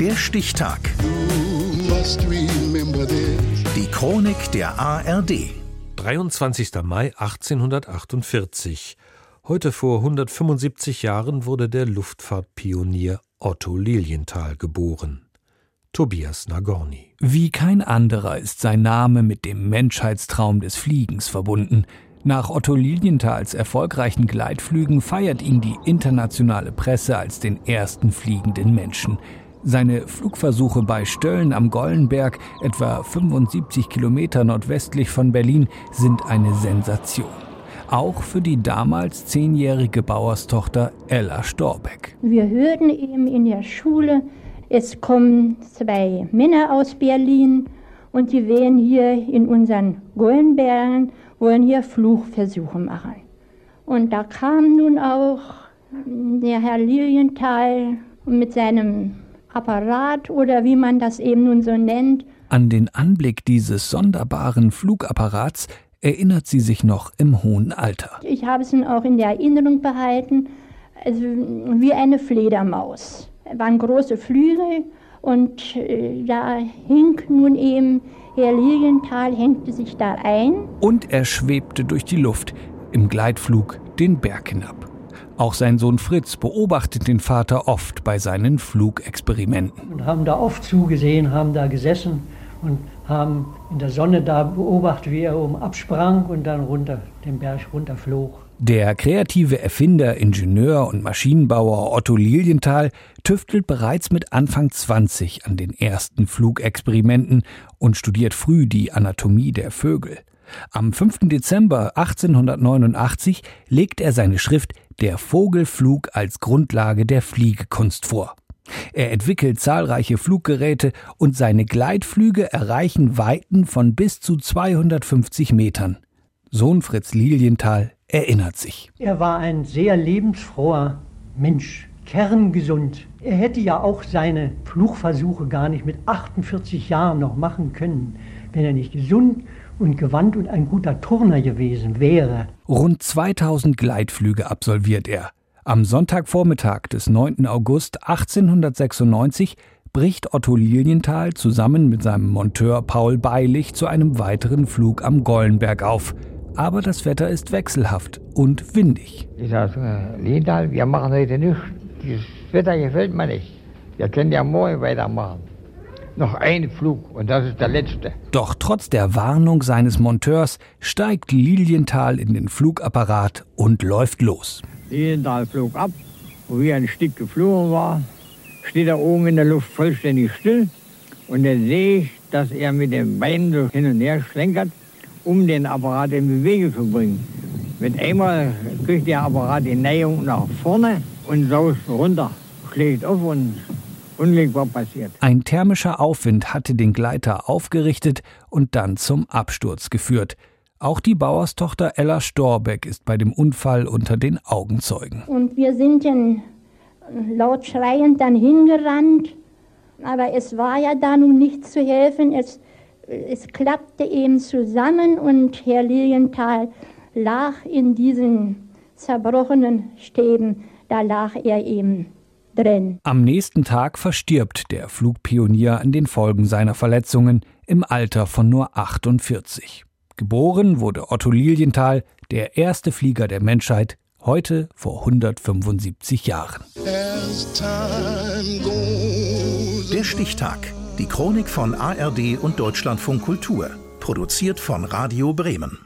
Der Stichtag. Die Chronik der ARD. 23. Mai 1848. Heute vor 175 Jahren wurde der Luftfahrtpionier Otto Lilienthal geboren. Tobias Nagorny. Wie kein anderer ist sein Name mit dem Menschheitstraum des Fliegens verbunden. Nach Otto Lilienthals erfolgreichen Gleitflügen feiert ihn die internationale Presse als den ersten fliegenden Menschen. Seine Flugversuche bei Stölln am Gollenberg, etwa 75 Kilometer nordwestlich von Berlin, sind eine Sensation. Auch für die damals zehnjährige Bauerstochter Ella Storbeck. Wir hörten eben in der Schule, es kommen zwei Männer aus Berlin und die werden hier in unseren Gollenbergen, wollen hier Flugversuche machen. Und da kam nun auch der Herr Lilienthal mit seinem Apparat oder wie man das eben nun so nennt. An den Anblick dieses sonderbaren Flugapparats erinnert sie sich noch im hohen Alter. Ich habe es auch in der Erinnerung behalten, also wie eine Fledermaus. Es waren große Flügel und äh, da hing nun eben, Herr Lilienthal hängte sich da ein. Und er schwebte durch die Luft, im Gleitflug den Berg hinab. Auch sein Sohn Fritz beobachtet den Vater oft bei seinen Flugexperimenten. Und haben da oft zugesehen, haben da gesessen und haben in der Sonne da beobachtet, wie er oben absprang und dann runter, den Berg runterflog. Der kreative Erfinder, Ingenieur und Maschinenbauer Otto Lilienthal tüftelt bereits mit Anfang 20 an den ersten Flugexperimenten und studiert früh die Anatomie der Vögel. Am 5. Dezember 1889 legt er seine Schrift Der Vogelflug als Grundlage der Fliegekunst vor. Er entwickelt zahlreiche Fluggeräte und seine Gleitflüge erreichen Weiten von bis zu 250 Metern. Sohn Fritz Lilienthal erinnert sich. Er war ein sehr lebensfroher Mensch, kerngesund. Er hätte ja auch seine Flugversuche gar nicht mit 48 Jahren noch machen können, wenn er nicht gesund und gewandt und ein guter Turner gewesen wäre. Rund 2000 Gleitflüge absolviert er. Am Sonntagvormittag des 9. August 1896 bricht Otto Lilienthal zusammen mit seinem Monteur Paul Beilich zu einem weiteren Flug am Gollenberg auf. Aber das Wetter ist wechselhaft und windig. Ich sage, Lilienthal, wir machen heute nichts. Dieses Wetter gefällt mir nicht. Wir können ja morgen weitermachen. Noch ein Flug und das ist der letzte. Doch trotz der Warnung seines Monteurs steigt Lilienthal in den Flugapparat und läuft los. Lilienthal flog ab, wo wir ein Stück geflogen war, steht er oben in der Luft vollständig still und dann sehe ich, dass er mit den Beinen so hin und her schlenkert, um den Apparat in Bewegung zu bringen. Mit einmal kriegt der Apparat die Neigung nach vorne und saust runter, schlägt auf und Unglück war passiert. Ein thermischer Aufwind hatte den Gleiter aufgerichtet und dann zum Absturz geführt. Auch die Bauerstochter Ella Storbeck ist bei dem Unfall unter den Augenzeugen. Und wir sind dann laut schreiend dann hingerannt, aber es war ja da nun nichts zu helfen. Es, es klappte eben zusammen und Herr Lilienthal lag in diesen zerbrochenen Stäben, da lag er eben drin. Am nächsten Tag verstirbt der Flugpionier an den Folgen seiner Verletzungen im Alter von nur 48. Geboren wurde Otto Lilienthal, der erste Flieger der Menschheit, heute vor 175 Jahren. Der Stichtag. Die Chronik von ARD und Deutschlandfunk Kultur. Produziert von Radio Bremen.